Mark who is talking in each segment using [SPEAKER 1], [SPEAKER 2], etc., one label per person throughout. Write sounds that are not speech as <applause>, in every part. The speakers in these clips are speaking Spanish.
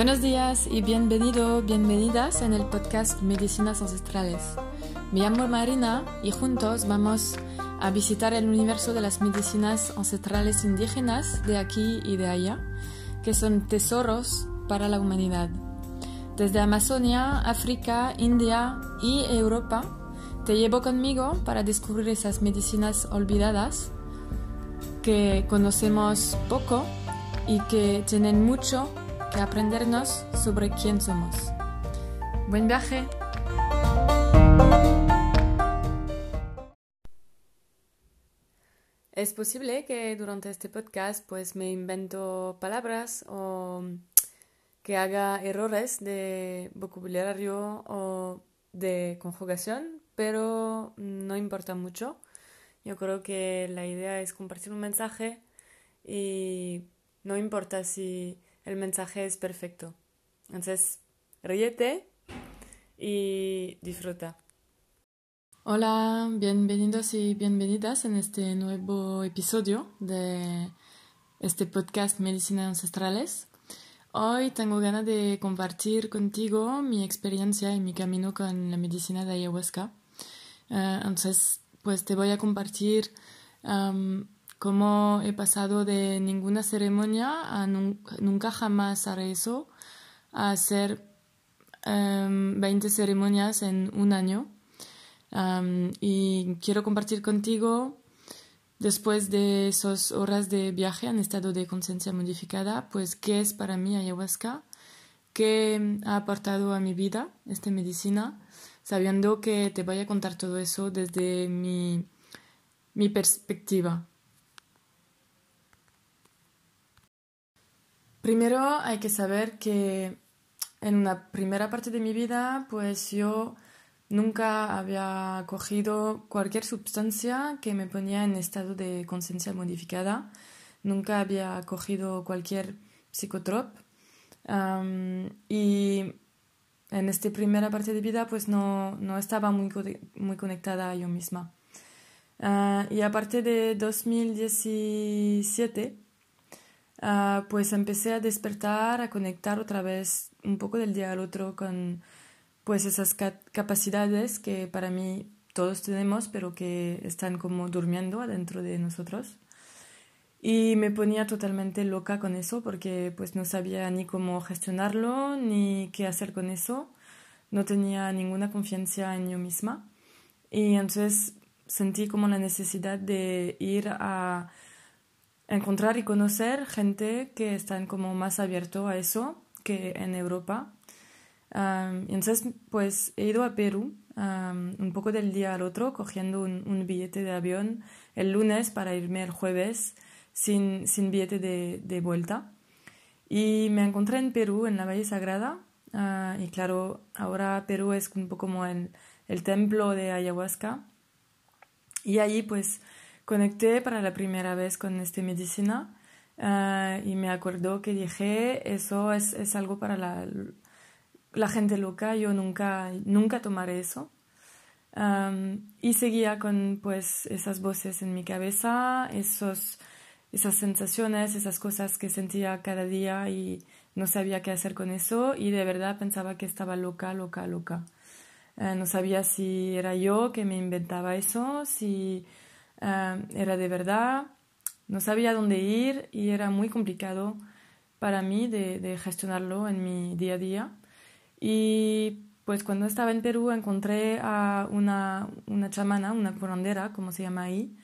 [SPEAKER 1] Buenos días y bienvenido, bienvenidas en el podcast Medicinas Ancestrales. Me llamo Marina y juntos vamos a visitar el universo de las medicinas ancestrales indígenas de aquí y de allá, que son tesoros para la humanidad. Desde Amazonia, África, India y Europa, te llevo conmigo para descubrir esas medicinas olvidadas que conocemos poco y que tienen mucho que aprendernos sobre quién somos. Buen viaje. Es posible que durante este podcast pues me invento palabras o que haga errores de vocabulario o de conjugación, pero no importa mucho. Yo creo que la idea es compartir un mensaje y no importa si el mensaje es perfecto. Entonces, ríete y disfruta. Hola, bienvenidos y bienvenidas en este nuevo episodio de este podcast Medicina Ancestrales. Hoy tengo ganas de compartir contigo mi experiencia y mi camino con la medicina de ayahuasca. Eh, entonces, pues te voy a compartir cómo he pasado de ninguna ceremonia a nunca jamás haré eso, a hacer 20 em, ceremonias en un año. y quiero compartir contigo, después de esas horas de viaje en estado de conciencia modificada, pues qué es para mí ayahuasca, qué ha aportado a mi vida esta medicina, sabiendo que te voy a contar todo eso desde mi, mi perspectiva. Primero hay que saber que en una primera parte de mi vida, pues yo nunca había cogido cualquier sustancia que me ponía en estado de conciencia modificada. Nunca había cogido cualquier psicotrop. y en esta primera parte de vida, pues no, no estaba muy, muy conectada a yo misma. Ah, y aparte de 2017, Ah, pues empecé a despertar, a conectar otra vez un poco del día al otro con pues esas capacidades que para mí todos tenemos, pero que están como durmiendo adentro de nosotros. Y me ponía totalmente loca con eso porque pues no sabía ni cómo gestionarlo ni qué hacer con eso. No tenía ninguna confianza en yo misma. Y entonces sentí como la necesidad de ir a encontrar y conocer gente que están como más abierto a eso que en Europa. entonces, pues he ido a Perú un poco del día al otro, cogiendo un, billete de avión el lunes para irme el jueves sin, sin billete de, de, vuelta. Y me encontré en Perú, en la Valle Sagrada. Ah, y claro, ahora Perú es un poco como el, el templo de ayahuasca. Y allí pues conecté para la primera vez con esta medicina eh, y me acuerdo que dije, eso es, es algo para la, la, gente loca, yo nunca, nunca tomaré eso. y seguía con pues esas voces en mi cabeza, esos, esas sensaciones, esas cosas que sentía cada día y no sabía qué hacer con eso y de verdad pensaba que estaba loca, loca, loca. Eh, no sabía si era yo que me inventaba eso, si Ah, era de verdad, no sabía dónde ir y era muy complicado para mí de, gestionarlo en mi día a día. Y pues cuando estaba en Perú encontré a una, una chamana, una curandera, como se llama ahí,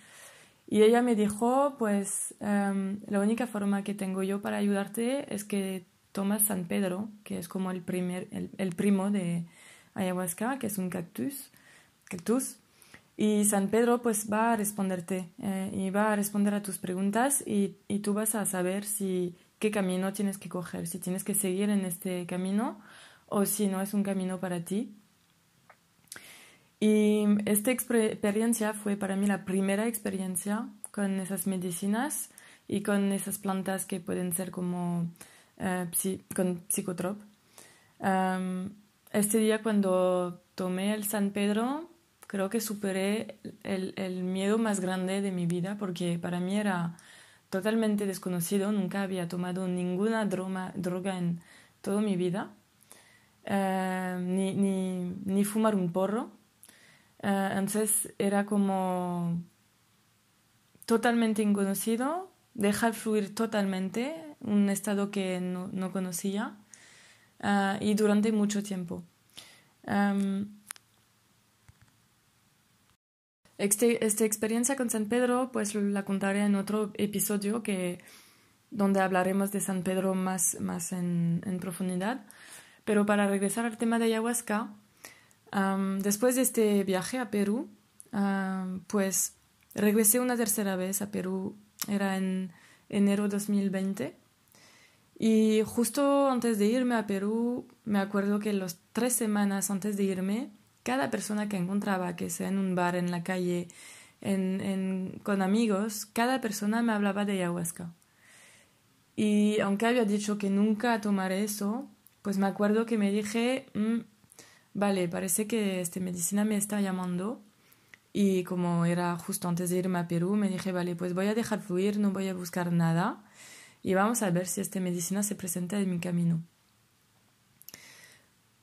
[SPEAKER 1] y ella me dijo, pues em, la única forma que tengo yo para ayudarte es que tomas San Pedro, que es como el, primer, el, primo de ayahuasca, que es un cactus, cactus y San Pedro pues va a responderte eh, y va a responder a tus preguntas y, y, tú vas a saber si qué camino tienes que coger, si tienes que seguir en este camino o si no es un camino para ti. Y esta experiencia fue para mí la primera experiencia con esas medicinas y con esas plantas que pueden ser como eh, con psicotrop. este día cuando tomé el San Pedro creo que superé el, el, miedo más grande de mi vida porque para mí era totalmente desconocido, nunca había tomado ninguna droga, droga en toda mi vida, eh, ni, ni, ni, fumar un porro. Eh, entonces era como totalmente inconocido, dejar fluir totalmente, un estado que no, no conocía, uh, y durante mucho tiempo. Um, este, esta experiencia con San Pedro, pues la contaré en otro episodio que, donde hablaremos de San Pedro más, más en, profundidad. Pero para regresar al tema de ayahuasca, después de este viaje a Perú, pues regresé una tercera vez a Perú, era en enero 2020. Y justo antes de irme a Perú, me acuerdo que las tres semanas antes de irme, cada persona que encontraba, que sea en un bar, en la calle, en, con amigos, cada persona me hablaba de ayahuasca. Y aunque había dicho que nunca tomaré eso, pues me acuerdo que me dije, mm, vale, parece que esta medicina me está llamando. Y como era justo antes de irme a Perú, me dije, vale, pues voy a dejar fluir, no voy a buscar nada y vamos a ver si esta medicina se presenta en mi camino.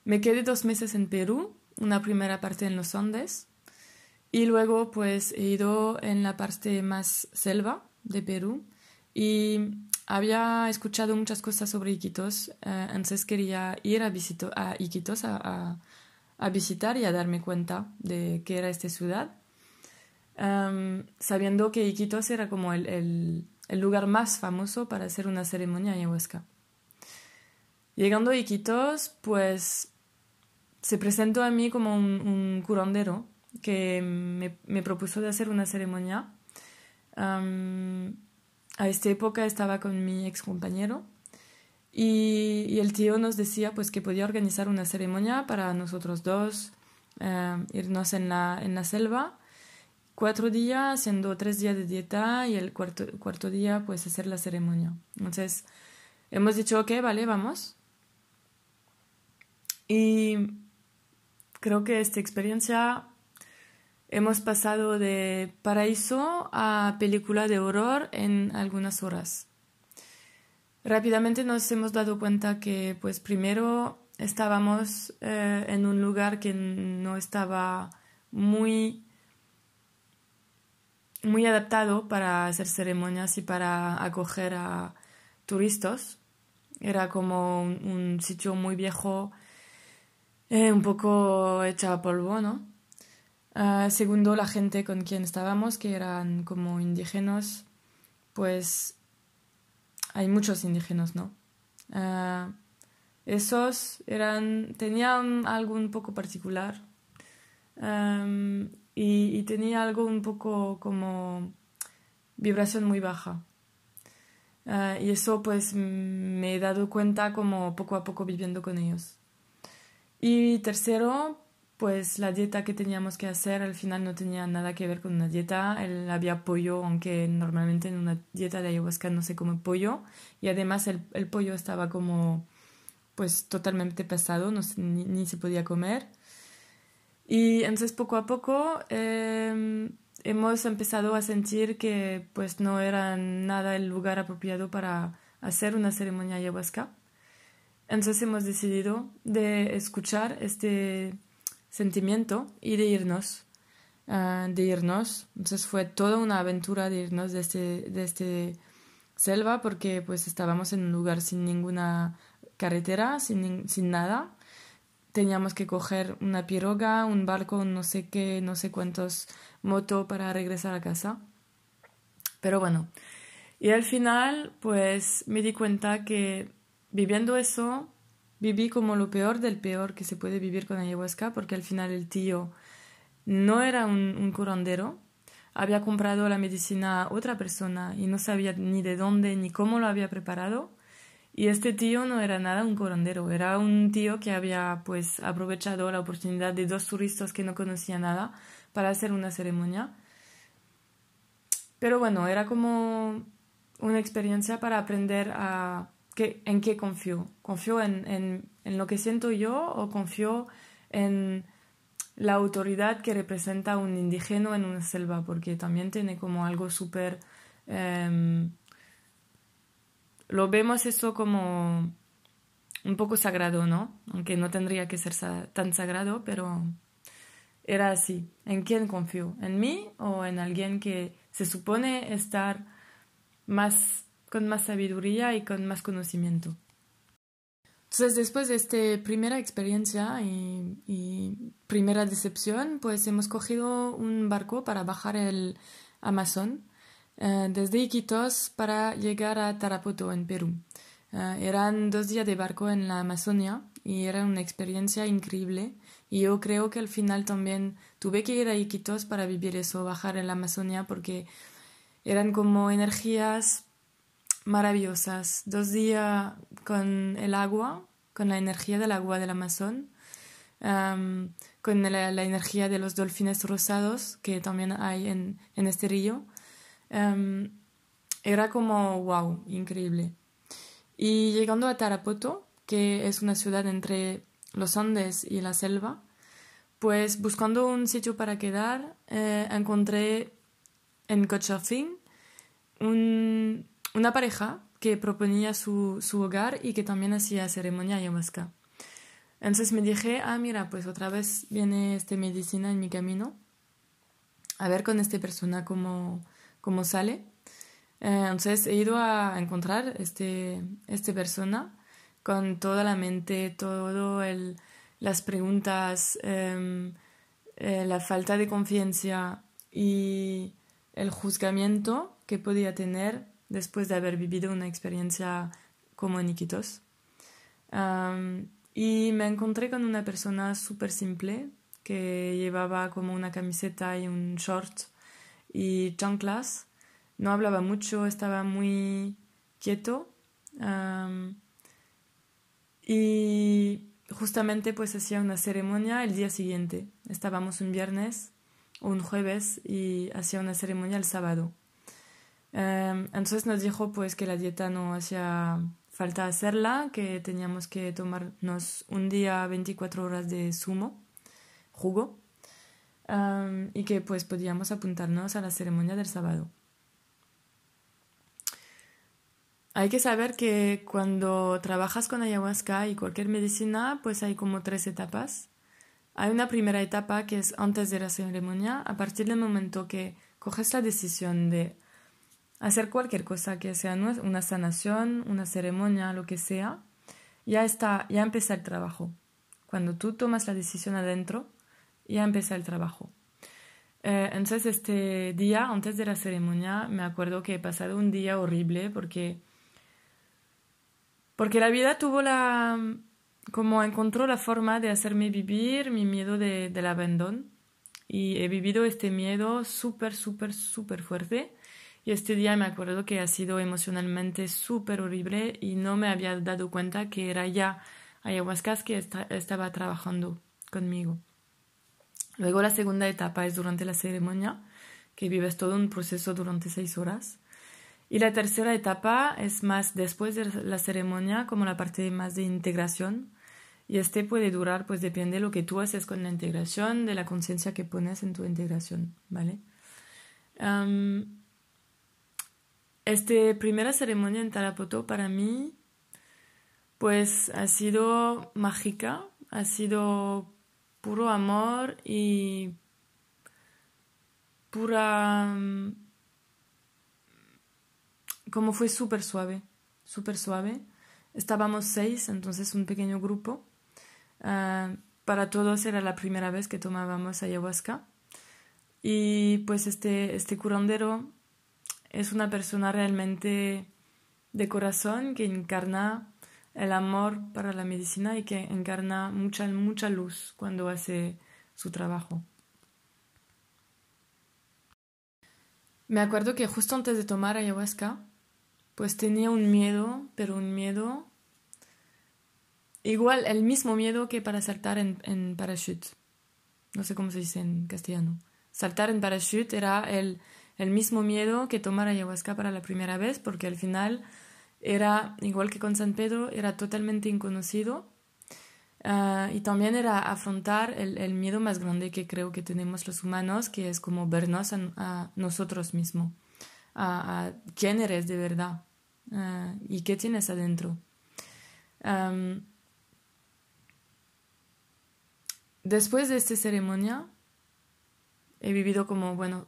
[SPEAKER 1] Me quedé dos meses en Perú, una primera parte en los Andes. Y luego pues he ido en la parte más selva de Perú. Y había escuchado muchas cosas sobre Iquitos, eh, entonces quería ir a, a Iquitos a, a, visitar y a darme cuenta de qué era esta ciudad, em, sabiendo que Iquitos era como el el lugar más famoso para hacer una ceremonia ayahuasca. Llegando a Iquitos, pues se presentó a mí como un, curandero que me, propuso de hacer una ceremonia. a esta época estaba con mi ex compañero y, el tío nos decía pues que podía organizar una ceremonia para nosotros dos, irnos en la, en la selva cuatro días, haciendo tres días de dieta y el cuarto, cuarto día pues hacer la ceremonia. Entonces hemos dicho, ok, vale, vamos. Y creo que esta experiencia hemos pasado de paraíso a película de horror en algunas horas. Rápidamente nos hemos dado cuenta que pues primero estábamos eh, en un lugar que no estaba muy muy adaptado para hacer ceremonias y para acoger a turistas. Era como un, sitio muy viejo, eh, un poco hecha polvo, ¿no? Ah, segundo, la gente con quien estábamos, que eran como indígenas, pues hay muchos indígenas, ¿no? Ah, esos eran, tenían algo un poco particular y, tenía algo un poco como vibración muy baja. Y eso pues me he dado cuenta como poco a poco viviendo con ellos. Y tercero, pues la dieta que teníamos que hacer al final no tenía nada que ver con una dieta. Había pollo, aunque normalmente en una dieta de ayahuasca no se come pollo. Y además el, pollo estaba como pues totalmente pesado, no, ni, ni se podía comer. Y entonces poco a poco em, hemos empezado a sentir que pues no era nada el lugar apropiado para hacer una ceremonia ayahuasca. Entonces hemos decidido de escuchar este sentimiento y de irnos. Ah, de irnos. Entonces fue toda una aventura de irnos de este, de este selva porque pues estábamos en un lugar sin ninguna carretera, sin, sin nada teníamos que coger una piroga, un barco, no sé qué, no sé cuántos motos para regresar a casa. Pero bueno, y al final pues me di cuenta que viviendo eso, viví como lo peor del peor que se puede vivir con ayahuasca, porque al final el tío no era un, curandero, había comprado la medicina a otra persona y no sabía ni de dónde ni cómo lo había preparado y este tío no era nada un curandero, era un tío que había pues aprovechado la oportunidad de dos turistas que no conocían nada para hacer una ceremonia. Pero bueno, era como una experiencia para aprender a que, en qué confío. ¿Confío en, en, en, lo que siento yo o confío en la autoridad que representa un indígena en una selva? Porque también tiene como algo súper... Em, lo vemos eso como un poco sagrado, ¿no? Aunque no tendría que ser tan sagrado, pero era así. ¿En quién confío? ¿En mí o en alguien que se supone estar más con más sabiduría y con más conocimiento? Entonces, después de esta primera experiencia y, primera decepción, pues hemos cogido un barco para bajar el Amazon eh, desde Iquitos para llegar a Tarapoto, en Perú. Eh, eran dos días de barco en la Amazonia y era una experiencia increíble. Y yo creo que al final también tuve que ir a Iquitos para vivir eso, bajar en la Amazonia, porque eran como energías maravillosas. Dos días con el agua, con la energía del agua del Amazon, con la, energía de los delfines rosados que también hay en, en este río. era como, wow, increíble. Y llegando a Tarapoto, que es una ciudad entre los Andes y la selva, pues buscando un sitio para quedar, eh, encontré en Couchsurfing un, una pareja que proponía su, su, hogar y que también hacía ceremonia ayahuasca. Entonces me dije, ah, mira, pues otra vez viene esta medicina en mi camino, a ver con esta persona cómo, cómo sale. Eh, entonces he ido a encontrar este, esta persona con toda la mente, todo las preguntas, em, eh, la falta de confianza y el juzgamiento que podía tener después de haber vivido una experiencia como en Iquitos. y me encontré con una persona súper simple que llevaba como una camiseta y un short y chanclas no hablaba mucho, estaba muy quieto. y justamente pues hacía una ceremonia el día siguiente. Estábamos un viernes o un jueves y hacía una ceremonia el sábado. Entonces nos dijo pues que la dieta no hacía falta hacerla, que teníamos que tomarnos un día 24 horas de zumo, jugo, y que pues podíamos apuntarnos a la ceremonia del sábado. Hay que saber que cuando trabajas con ayahuasca y cualquier medicina, pues hay como tres etapas. Hay una primera etapa que es antes de la ceremonia, a partir del momento que coges la decisión de hacer cualquier cosa que sea una sanación, una ceremonia, lo que sea, ya está, ya empieza el trabajo. Cuando tú tomas la decisión adentro, ya empieza el trabajo. Eh, entonces este día, antes de la ceremonia, me acuerdo que he pasado un día horrible porque porque la vida tuvo la... como encontró la forma de hacerme vivir mi miedo de, del abandono. Y he vivido este miedo súper, súper, súper fuerte. Y este día me acuerdo que ha sido emocionalmente súper horrible y no me había dado cuenta que era ya ayahuasca que estaba trabajando conmigo. Luego la segunda etapa es durante la ceremonia, que vives todo un proceso durante seis horas. Y la tercera etapa es más después de la ceremonia, como la parte más de integración. Y este puede durar, pues depende de lo que tú haces con la integración, de la conciencia que pones en tu integración, ¿vale? Esta primera ceremonia en Tarapoto para mí, pues ha sido mágica, ha sido puro amor y pura como fue súper suave, súper suave. Estábamos seis, entonces un pequeño grupo. Ah, para todos era la primera vez que tomábamos ayahuasca. Y pues este, este curandero es una persona realmente de corazón que encarna el amor para la medicina y que encarna mucha, mucha luz cuando hace su trabajo. Me acuerdo que justo antes de tomar ayahuasca, pues tenía un miedo, pero un miedo igual, el mismo miedo que para saltar en, en parachute. No sé cómo se dice en castellano. Saltar en parachute era el, el mismo miedo que tomar ayahuasca para la primera vez, porque al final era, igual que con San Pedro, era totalmente inconocido ah, y también era afrontar el, el, miedo más grande que creo que tenemos los humanos, que es como vernos a, nosotros mismos, a, quién eres de verdad ah, y qué tienes adentro. Después de esta ceremonia, he vivido como, bueno,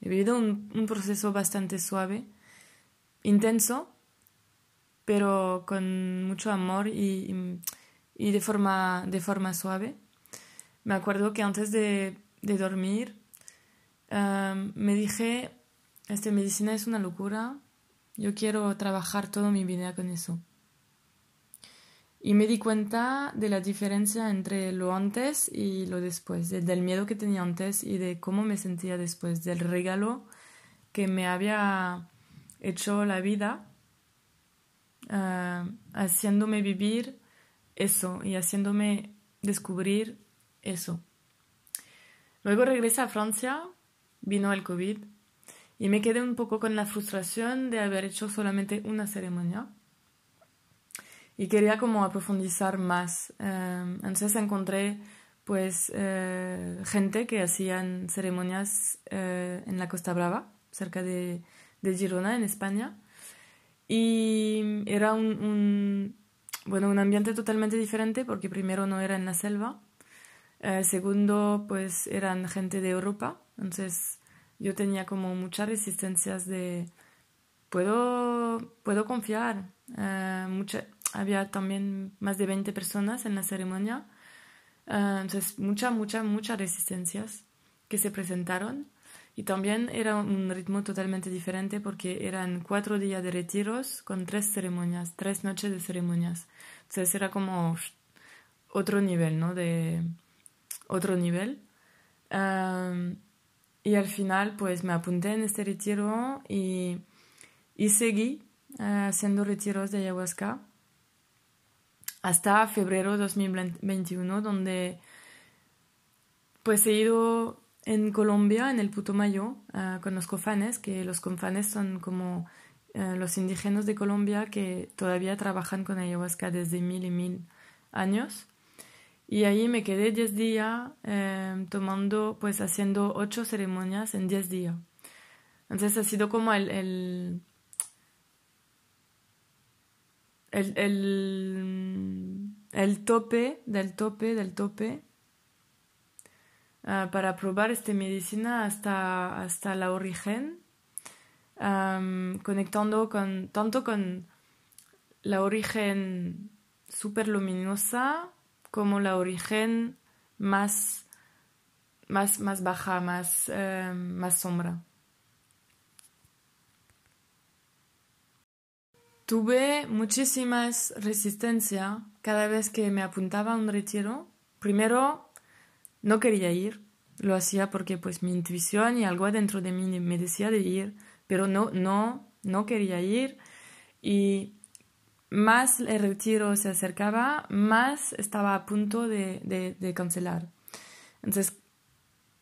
[SPEAKER 1] he vivido un, proceso bastante suave, intenso, pero con mucho amor y, y de, forma, de forma suave. Me acuerdo que antes de, de dormir me dije, esta medicina es una locura, yo quiero trabajar toda mi vida con eso. Y me di cuenta de la diferencia entre lo antes y lo después, del miedo que tenía antes y de cómo me sentía después, del regalo que me había hecho la vida, uh, haciéndome vivir eso y haciéndome descubrir eso. Luego regresé a Francia, vino el COVID y me quedé un poco con la frustración de haber hecho solamente una ceremonia y quería como profundizar más. Eh, entonces encontré pues eh, gente que hacían ceremonias eh, en la Costa Brava, cerca de, de, Girona, en España. Y era un, bueno, un ambiente totalmente diferente porque primero no era en la selva, segundo pues eran gente de Europa, entonces yo tenía como muchas resistencias de puedo, puedo confiar, mucha, había también más de 20 personas en la ceremonia. Ah, entonces, muchas, muchas, muchas resistencias que se presentaron. Y también era un ritmo totalmente diferente porque eran cuatro días de retiros con tres ceremonias, tres noches de ceremonias. Entonces era como otro nivel, ¿no? De otro nivel. Ah, y al final, pues me apunté en este retiro y, y seguí ah, haciendo retiros de ayahuasca hasta febrero de 2021, donde pues he ido en Colombia, en el Putumayo, uh, con los cofanes, que los cofanes son como uh, los indígenas de Colombia que todavía trabajan con ayahuasca desde mil y mil años. Y ahí me quedé 10 días eh, tomando, pues haciendo ocho ceremonias en 10 días. Entonces ha sido como el el, el, el, tope del tope del tope uh, para probar esta medicina hasta, hasta la origen, conectando con, tanto con la origen super luminosa como la origen más, más, más baja, más, uh, más sombra. Tuve muchísimas resistencia cada vez que me apuntaba a un retiro. Primero, no quería ir, lo hacía porque pues mi intuición y algo dentro de mí me decía de ir, pero no, no, no quería ir. Y más el retiro se acercaba, más estaba a punto de, de, de cancelar. Entonces,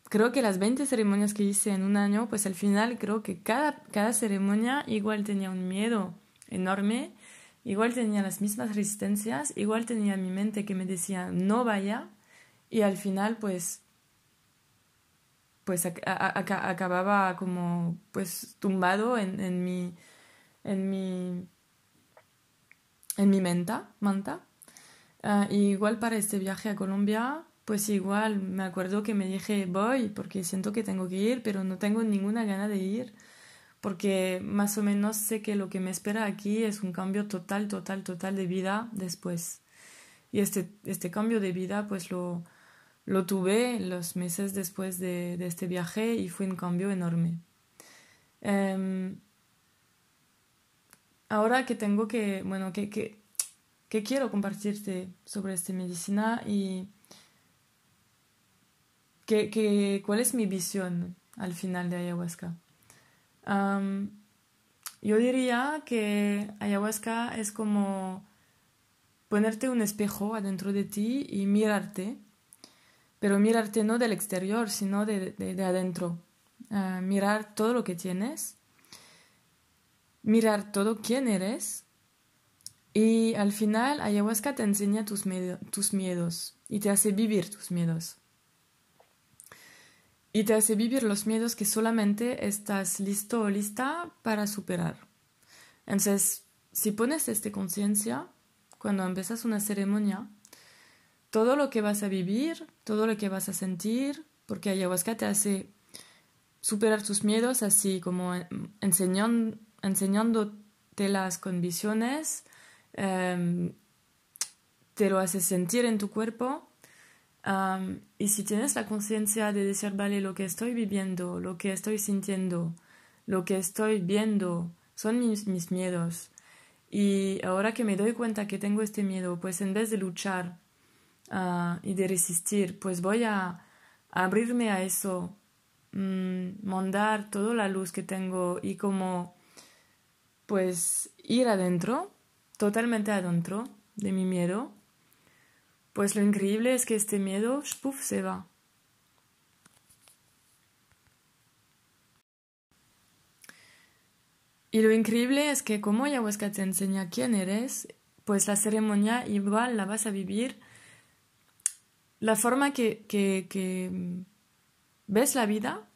[SPEAKER 1] creo que las 20 ceremonias que hice en un año, pues al final creo que cada, cada ceremonia igual tenía un miedo enorme. Igual tenía las mismas resistencias, igual tenía mi mente que me decía no vaya y al final pues pues acababa como pues tumbado en, en mi en mi en mi menta, manta. Ah, igual para este viaje a Colombia, pues igual me acuerdo que me dije voy porque siento que tengo que ir, pero no tengo ninguna gana de ir porque más o menos sé que lo que me espera aquí es un cambio total, total, total de vida después. Y este, este cambio de vida pues lo, lo tuve los meses después de, de, este viaje y fue un cambio enorme. Um, ahora que tengo que, bueno, que, que quiero compartirte sobre esta medicina y que, que, cuál es mi visión al final de ayahuasca yo diría que ayahuasca es como ponerte un espejo adentro de ti y mirarte, pero mirarte no del exterior, sino de, de, adentro. Ah, mirar todo lo que tienes, mirar todo quién eres y al final ayahuasca te enseña tus, tus miedos y te hace vivir tus miedos y te hace vivir los miedos que solamente estás listo o lista para superar. Entonces, si pones esta conciencia, cuando empiezas una ceremonia, todo lo que vas a vivir, todo lo que vas a sentir, porque ayahuasca te hace superar tus miedos así como enseñando, enseñándotelas con visiones, em, te lo hace sentir en tu cuerpo. Y si tienes la conciencia de decir, vale, lo que estoy viviendo, lo que estoy sintiendo, lo que estoy viendo, son mis, mis miedos. Y ahora que me doy cuenta que tengo este miedo, pues en vez de luchar ah, y de resistir, pues voy a, abrirme a eso, mm, mandar toda la luz que tengo y como pues ir adentro, totalmente adentro de mi miedo pues lo increíble es que este miedo, puff, se va. Y lo increíble es que como ayahuasca te enseña quién eres, pues la ceremonia igual la vas a vivir. La forma que, que, que ves la vida,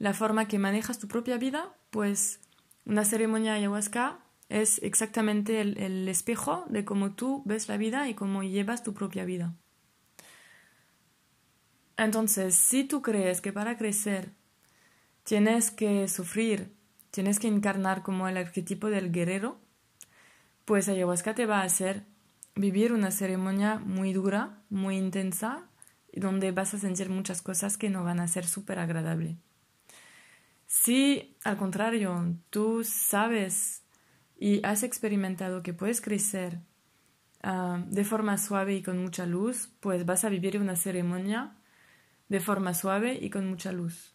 [SPEAKER 1] la forma que manejas tu propia vida, pues una ceremonia ayahuasca es exactamente el, espejo de cómo tú ves la vida y cómo llevas tu propia vida. Entonces, si tú crees que para crecer tienes que sufrir, tienes que encarnar como el arquetipo del guerrero, pues ayahuasca te va a hacer vivir una ceremonia muy dura, muy intensa, donde vas a sentir muchas cosas que no van a ser súper agradables. Si al contrario tú sabes y has experimentado que puedes crecer ah, de forma suave y con mucha luz, pues vas a vivir una ceremonia de forma suave y con mucha luz.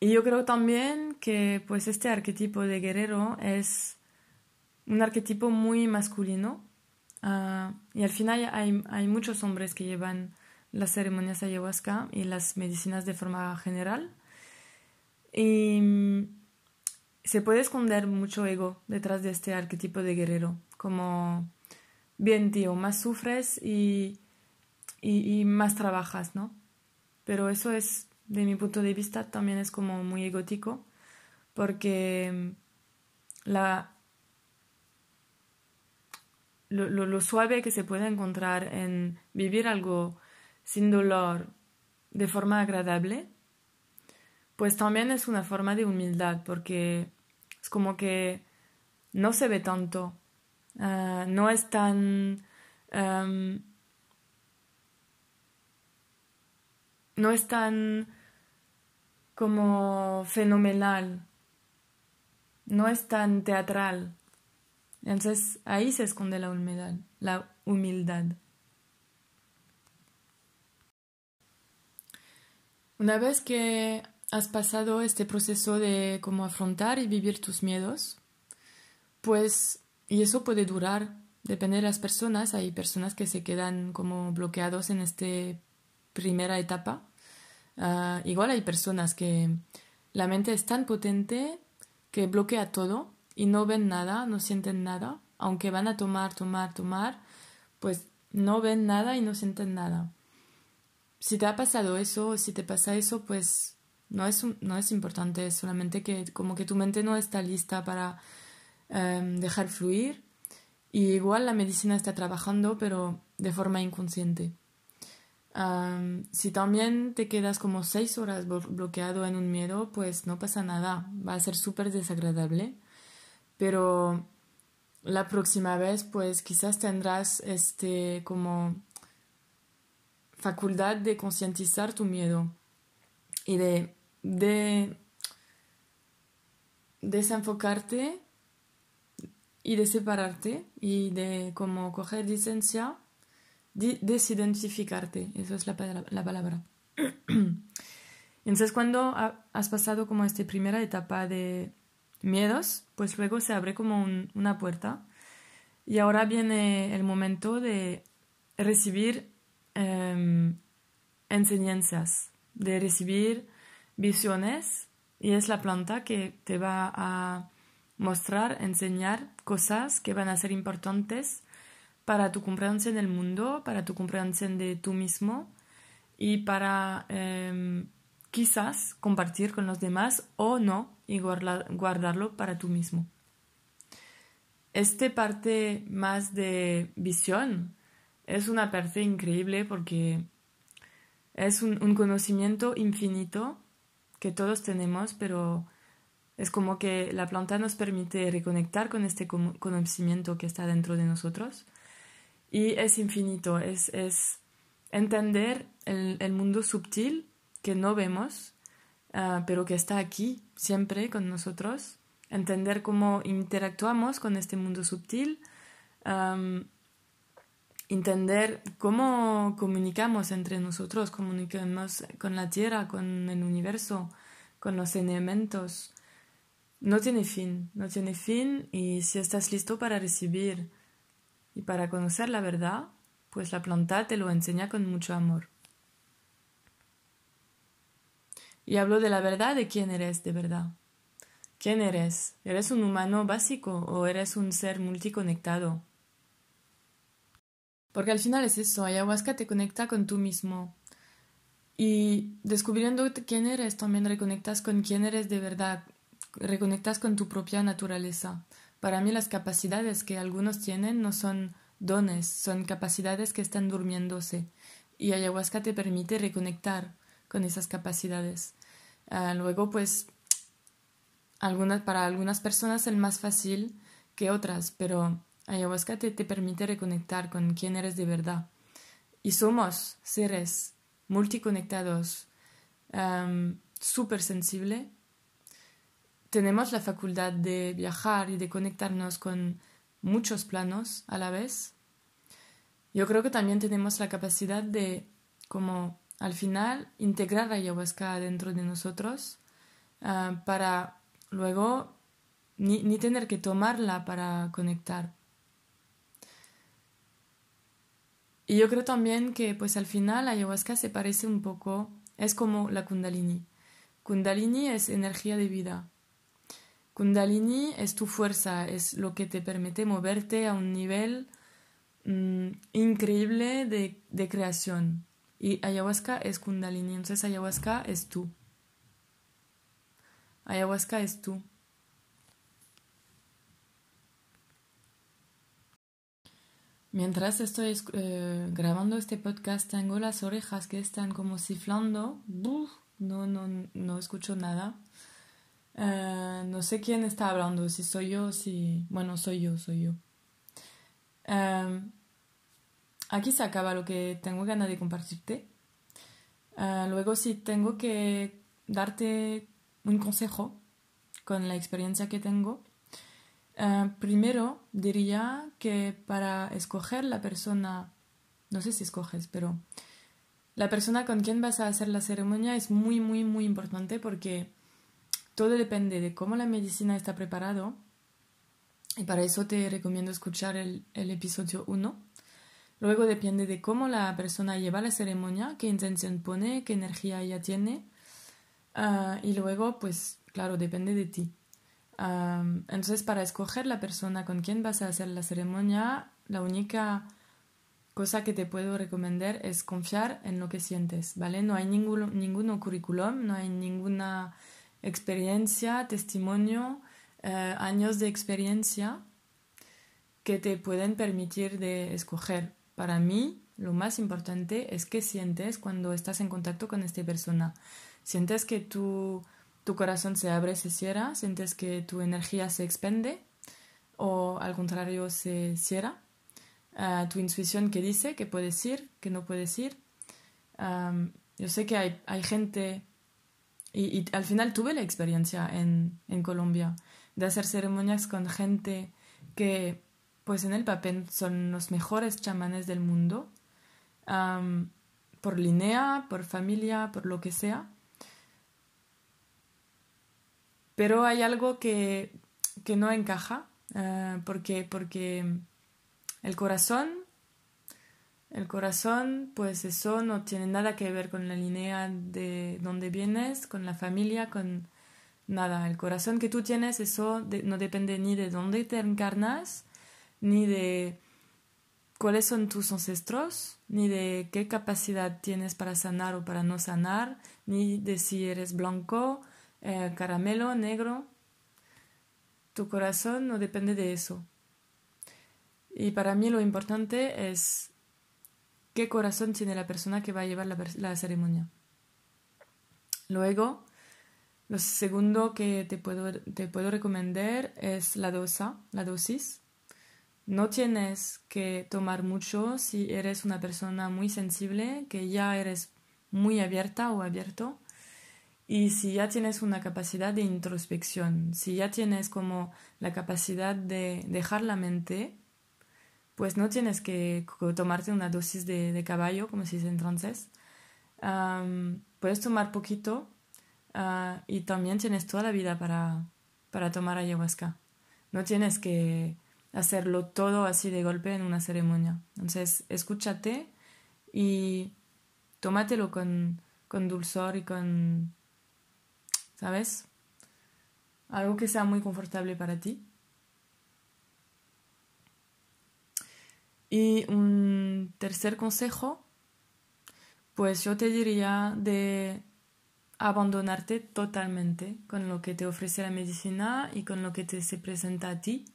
[SPEAKER 1] Y yo creo también que pues este arquetipo de guerrero es un arquetipo muy masculino ah, y al final hay, hay, muchos hombres que llevan las ceremonias ayahuasca y las medicinas de forma general y mm, se puede esconder mucho ego detrás de este arquetipo de guerrero, como, bien tío, más sufres y, y, más trabajas, ¿no? Pero eso es, de mi punto de vista, también es como muy egótico, porque mm, la, lo, lo, suave que se puede encontrar en vivir algo sin dolor de forma agradable pues también es una forma de humildad, porque es como que no se ve tanto, ah, no es tan... no es tan como fenomenal, no es tan teatral. Entonces ahí se esconde la humildad, la humildad. Una vez que has pasado este proceso de cómo afrontar y vivir tus miedos, pues, y eso puede durar, depende de las personas, hay personas que se quedan como bloqueados en esta primera etapa, ah, igual hay personas que la mente es tan potente que bloquea todo y no ven nada, no sienten nada, aunque van a tomar, tomar, tomar, pues no ven nada y no sienten nada. Si te ha pasado eso, si te pasa eso, pues no es, no es importante, es solamente que como que tu mente no está lista para em, dejar fluir. Y igual la medicina está trabajando, pero de forma inconsciente. si también te quedas como seis horas bloqueado en un miedo, pues no pasa nada, va a ser súper desagradable. Pero la próxima vez, pues quizás tendrás este como facultad de concientizar tu miedo y de, de desenfocarte y de separarte y de como coger distancia, desidentificarte, eso es la, la palabra. <clears throat> Entonces cuando has pasado como esta primera etapa de miedos, pues luego se abre como una puerta y ahora viene el momento de recibir em, enseñanzas de recibir visiones y es la planta que te va a mostrar, enseñar cosas que van a ser importantes para tu comprensión del mundo, para tu comprensión de tú mismo y para em, quizás compartir con los demás o no y guardarlo para tú mismo. esta parte más de visión es una parte increíble porque es un, conocimiento infinito que todos tenemos, pero es como que la planta nos permite reconectar con este conocimiento que está dentro de nosotros. Y es infinito, es, es entender el, mundo sutil que no vemos, ah, pero que está aquí siempre con nosotros. Entender cómo interactuamos con este mundo sutil entender cómo comunicamos entre nosotros, comunicamos con la Tierra, con el universo, con los elementos. No tiene fin, no tiene fin y si estás listo para recibir y para conocer la verdad, pues la planta te lo enseña con mucho amor. Y hablo de la verdad de quién eres de verdad. ¿Quién eres? ¿Eres un humano básico o eres un ser multiconectado? Porque al final es eso, ayahuasca te conecta con tú mismo. Y descubriendo quién eres, también reconectas con quién eres de verdad, reconectas con tu propia naturaleza. Para mí las capacidades que algunos tienen no son dones, son capacidades que están durmiéndose. Y ayahuasca te permite reconectar con esas capacidades. Ah, luego, pues, algunas, para algunas personas es más fácil que otras, pero Ayahuasca te, permite reconectar con quién eres de verdad. Y somos seres multiconectados, súper sensibles. Tenemos la facultad de viajar y de conectarnos con muchos planos a la vez. Yo creo que también tenemos la capacidad de, como al final, integrar la ayahuasca dentro de nosotros ah, para luego ni tener que tomarla para conectar. Y yo creo también que pues al final ayahuasca se parece un poco, es como la kundalini. Kundalini es energía de vida. Kundalini es tu fuerza, es lo que te permite moverte a un nivel mm, increíble de, de creación. Y ayahuasca es kundalini, entonces ayahuasca es tú. Ayahuasca es tú. Mientras estoy eh, grabando este podcast tengo las orejas que están como ciflando. No, no, no escucho nada. Eh, no sé quién está hablando, si soy yo, si... Bueno, soy yo, soy yo. Em, aquí se acaba lo que tengo ganas de compartirte. Eh, luego si tengo que darte un consejo con la experiencia que tengo. Eh, primero diría que para escoger la persona, no sé si escoges, pero la persona con quien vas a hacer la ceremonia es muy, muy, muy importante porque todo depende de cómo la medicina está preparado. Y para eso te recomiendo escuchar el, episodio 1. Luego depende de cómo la persona lleva la ceremonia, qué intención pone, qué energía ella tiene. Ah, y luego, pues claro, depende de ti entonces, para escoger la persona con quien vas a hacer la ceremonia, la única cosa que te puedo recomendar es confiar en lo que sientes, ¿vale? No hay ningún, ningún currículum, no hay ninguna experiencia, testimonio, eh, años de experiencia que te pueden permitir de escoger. Para mí, lo más importante es qué sientes cuando estás en contacto con esta persona. Sientes que tú corazón se abre, se cierra, sientes que tu energía se expende o al contrario se cierra. Ah, tu intuición que dice que puedes ir, que no puedes ir. yo sé que hay, hay gente, y, al final tuve la experiencia en, en, Colombia de hacer ceremonias con gente que, pues en el papel, son los mejores chamanes del mundo, por línea, por familia, por lo que sea. Pero hay algo que, que no encaja, eh, porque, porque el corazón, el corazón, pues eso no tiene nada que ver con la línea de donde vienes, con la familia, con nada. El corazón que tú tienes, eso no depende ni de dónde te encarnas, ni de cuáles son tus ancestros, ni de qué capacidad tienes para sanar o para no sanar, ni de si eres blanco eh, caramelo, negro. Tu corazón no depende de eso. Y para mí lo importante es qué corazón tiene la persona que va a llevar la, ceremonia. Luego, lo segundo que te puedo, te puedo recomendar es la dosa, la dosis. No tienes que tomar mucho si eres una persona muy sensible, que ya eres muy abierta o abierto. Y si ya tienes una capacidad de introspección, si ya tienes como la capacidad de dejar la mente, pues no tienes que tomarte una dosis de, caballo, como se dice en francés. puedes tomar poquito ah, y también tienes toda la vida para, para tomar ayahuasca. No tienes que hacerlo todo así de golpe en una ceremonia. Entonces, escúchate y tómatelo con, con dulzor y con, ¿sabes? Algo que sea muy confortable para ti. Y un tercer consejo, pues yo te diría de abandonarte totalmente con lo que te ofrece la medicina y con lo que te se presenta a ti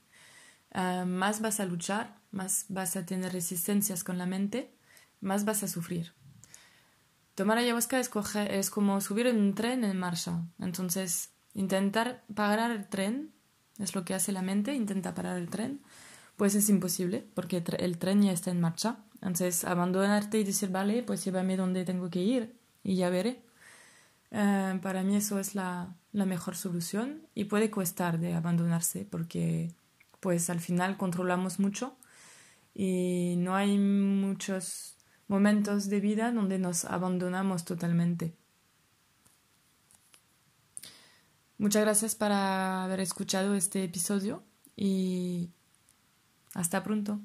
[SPEAKER 1] Ah, más vas a luchar, más vas a tener resistencias con la mente, más vas a sufrir. Tomar ayahuasca es, es como subir en un tren en marcha. Entonces, intentar parar el tren es lo que hace la mente, intenta parar el tren, pues es imposible porque el tren ya está en marcha. Entonces, abandonarte y decir, vale, pues llévame donde tengo que ir y ya veré. Ah, para mí eso es la, la mejor solución y puede costar de abandonarse porque pues al final controlamos mucho y no hay muchos momentos de vida donde nos abandonamos totalmente. Muchas gracias por haber escuchado este episodio y hasta pronto.